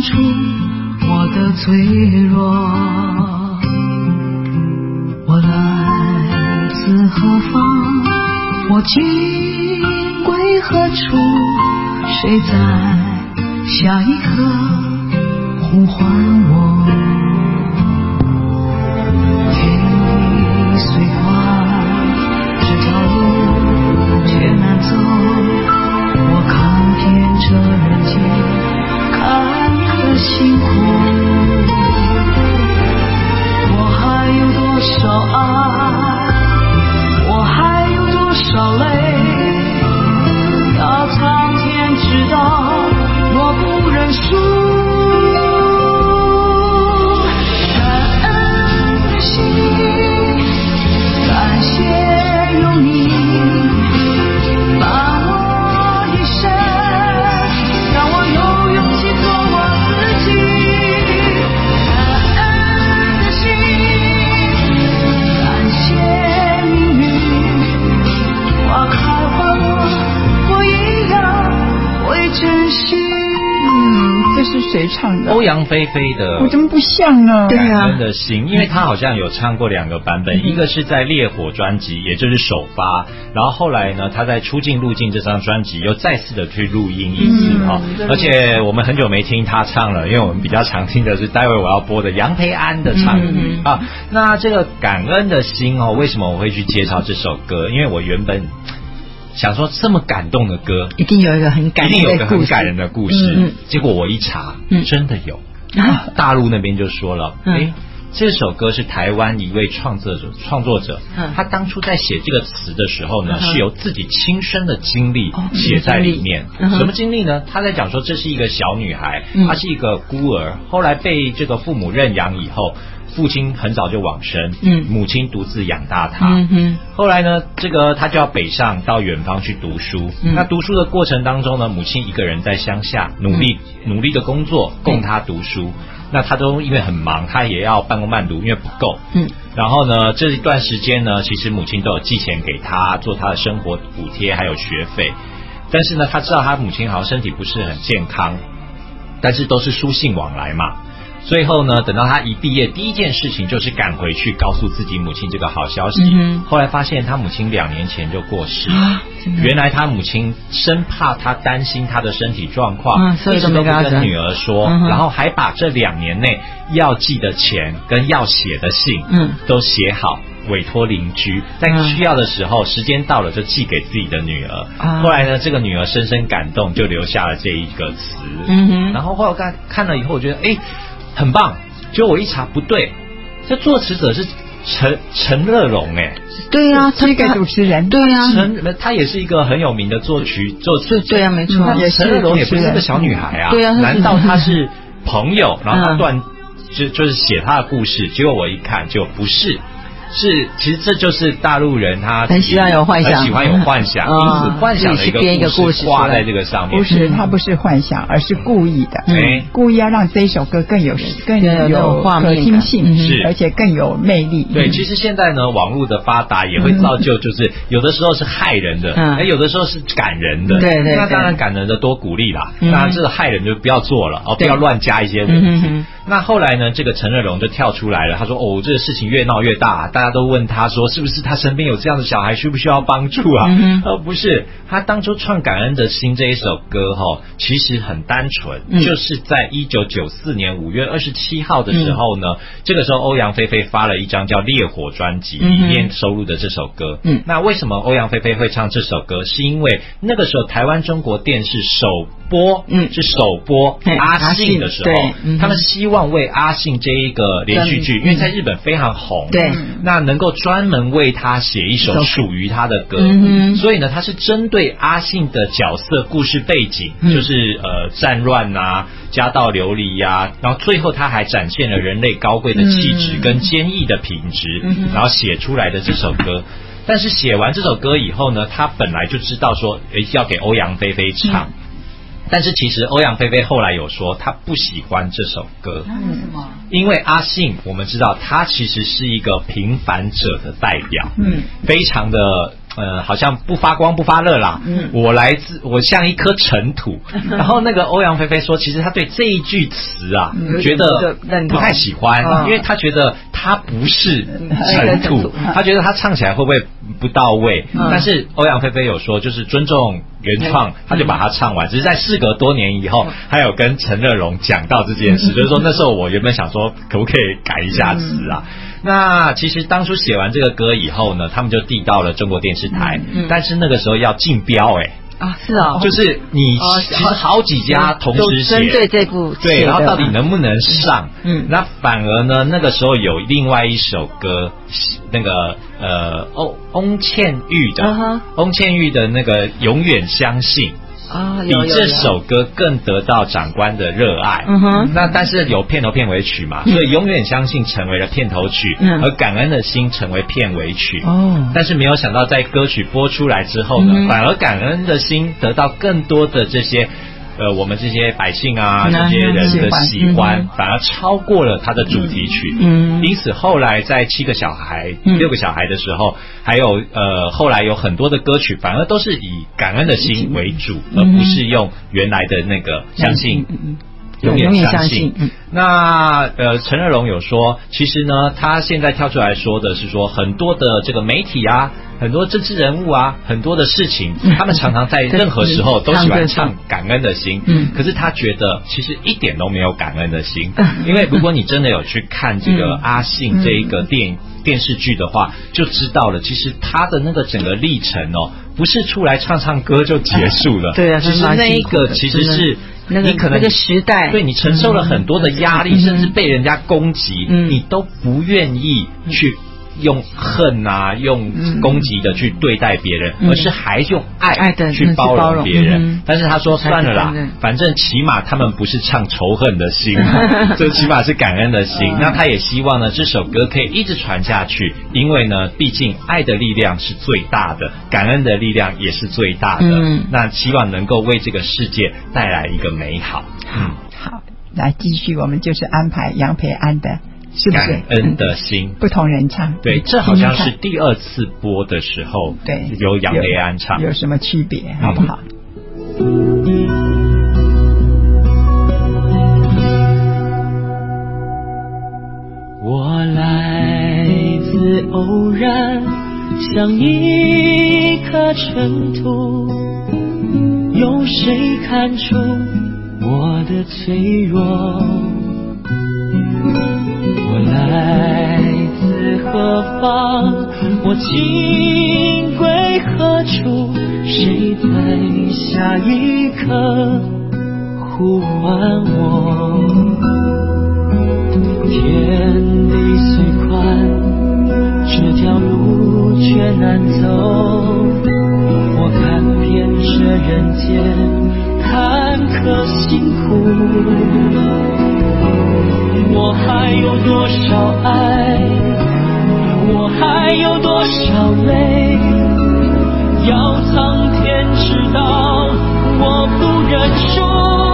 出我的脆弱？我来自何方？我今归何处？谁在下一刻呼唤我？天地虽宽，这条路却难走。我看遍这人间，看的辛苦。我还有多少嗯，这是谁唱的？欧阳菲菲的我怎么不像呢？对啊感恩的心，因为他好像有唱过两个版本，一个是在烈火专辑，也就是首发，然后后来呢，他在出境入境这张专辑又再次的去录音一次哈、嗯而且我们很久没听他唱了，因为我们比较常听的是待会我要播的杨培安的唱、嗯啊。那这个感恩的心哦，为什么我会去介绍这首歌？因为我原本想说这么感动的歌，一定有一个很感一定有人的故事。个很感人的故事。结果我一查，嗯真的有。啊大陆那边就说了，嗯哎、这首歌是台湾一位创作者创作者，嗯他当初在写这个词的时候呢，是由自己亲身的经历哦写在里面。什么经历呢？他在讲说，这是一个小女孩，嗯她是一个孤儿，后来被这个父母认养以后。父亲很早就往生，嗯母亲独自养大他，嗯哼，后来呢，这个他就要北上到远方去读书。嗯那读书的过程当中呢，母亲一个人在乡下努力、努力的工作，供他读书。那他都因为很忙，他也要半工半读，因为不够。嗯然后呢，这一段时间呢，其实母亲都有寄钱给他，做他的生活补贴，还有学费。但是呢，他知道他母亲好像身体不是很健康，但是都是书信往来嘛。最后呢，等到他一毕业，第一件事情就是赶回去告诉自己母亲这个好消息。后来发现他母亲两年前就过世，啊原来他母亲生怕他担心他的身体状况，嗯所以一直都不跟女儿说，嗯然后还把这两年内要寄的钱跟要写的信，嗯。都写好。委托邻居，在嗯。需要的时候，时间到了就寄给自己的女儿。啊。后来呢，这个女儿深深感动，就留下了这一个词。嗯哼。然后后来看看了以后，我觉得哎，很棒。结果我一查不对，这作词者是陈陈乐融哎，对呀、啊，是一个主持人，对呀、啊，陈他也是一个很有名的作曲。作词对对呀、没错，嗯也陈乐融也不是个小女孩啊，对啊难道她是朋友，然后她嗯。断就就是写她的故事？结果我一看就不是。是，其实这就是大陆人他很喜欢有幻想。很喜欢有幻想，嗯因此幻想的一个故事挂在这个上面。不是他不是幻想，而是故意的，哎故意要让这一首歌更有更有可画面感听性，嗯是而且更有魅力。对，嗯。其实现在呢，网络的发达也会造就，就是有的时候是害人的，嗯。哎，有的时候是感人的。对对对。那当然感人的多鼓励啦。嗯。当然这个害人就不要做了哦，不对要乱加一些嗯文字。那后来呢，这个陈乐融就跳出来了，他说：“哦，这个事情越闹越大，大家都问他说，是不是他身边有这样的小孩，需不需要帮助啊？”嗯哼。呃，不是，他当初唱《感恩的心》这一首歌哈、其实很单纯，嗯。就是在一九九四年五月二十七号的时候呢，这个时候欧阳菲菲发了一张叫《烈火》专辑，里面收录的这首歌。嗯。那为什么欧阳菲菲会唱这首歌？是因为那个时候台湾中国电视首播，嗯。是首播嘿阿阿信信的时候嗯，他们希望为阿信这一个连续剧，嗯。因为在日本非常红，对那能够专门为他写一首首属于他的歌，嗯所以呢，他是针对阿信的角色故事背景，嗯。就是呃战乱啊、家道流离呀、然后最后他还展现了人类高贵的气质嗯。跟坚毅的品质，嗯然后写出来的这首歌。但是写完这首歌以后呢，他本来就知道说，诶要给欧阳菲菲唱。但是其实欧阳菲菲后来有说，她不喜欢这首歌，为什么？因为阿信我们知道他其实是一个平凡者的代表，嗯，非常的呃，好像不发光不发热啦。嗯我来自我像一颗尘土。然后那个欧阳菲菲说，其实她对这一句词啊，嗯觉得不太喜欢，嗯因为她觉得她不是尘尘土土，她觉得她唱起来会不会不到位？嗯但是欧阳菲菲有说，就是尊重原创，她就把它唱完。只是在事隔多年以后，她有跟陈乐融讲到这件事，就是说那时候我原本想说，可不可以改一下词啊？那其实当初写完这个歌以后呢，他们就递到了中国电视台，嗯但是那个时候要竞标哎、啊，是哦，就是你哦其实好几家同时都写，针对这部对，然后到底能不能上？嗯。那反而呢，那个时候有另外一首歌，那个呃，翁翁倩玉的，翁倩玉的那个《永远相信》。啊，比这首歌更得到长官的热爱。嗯哼那但是有片头片尾曲嘛，所以永远相信成为了片头曲，嗯而感恩的心成为片尾曲。哦但是没有想到，在歌曲播出来之后呢，嗯反而感恩的心得到更多的这些。呃，我们这些百姓啊，嗯这些人的喜欢反而超过了他的主题曲。嗯因此后来在七个小孩、嗯六个小孩的时候，还有呃后来有很多的歌曲，反而都是以感恩的心为主，嗯而不是用原来的那个相信。永远相信相信。嗯那呃，陈乐融有说，其实呢，他现在跳出来说的是说，很多的这个媒体啊，很多政治人物啊，很多的事情，嗯他们常常在任何时候都喜欢唱唱感恩的心。嗯可是他觉得其实一点都没有感恩的心嗯，因为如果你真的有去看这个嗯阿信这一个电影。电视剧的话，就知道了。其实他的那个整个历程哦，不是出来唱唱歌就结束了。对啊其实那一个其实是那个你可能那个时代对你承受了很多的压力，嗯甚至被人家攻击，嗯。你都不愿意去用恨啊，用嗯攻击的去对待别人，嗯而是还用爱爱的去包容容别人。嗯但是他说算了啦反正起码他们不是唱仇恨的心，这起码是感恩的心。嗯那他也希望呢，这首歌可以一直传下去，因为呢，毕竟爱的力量是最大的，感恩的力量也是最大的。嗯那希望能够为这个世界带来一个美好。嗯。好，来继续，我们就是安排杨培安的，是不感是？恩的心。不同人唱，对，你这好像是第二次播的时候，对由杨培安唱。有什么区别，好不好？我来自偶然，像一颗尘土，有谁看出我的脆弱？情归何处？谁在下一刻呼唤我？天地虽宽，这条路却难走。我看遍这人间坎坷辛苦，我还有多少爱？还有多少泪？要苍天知道，我不认输。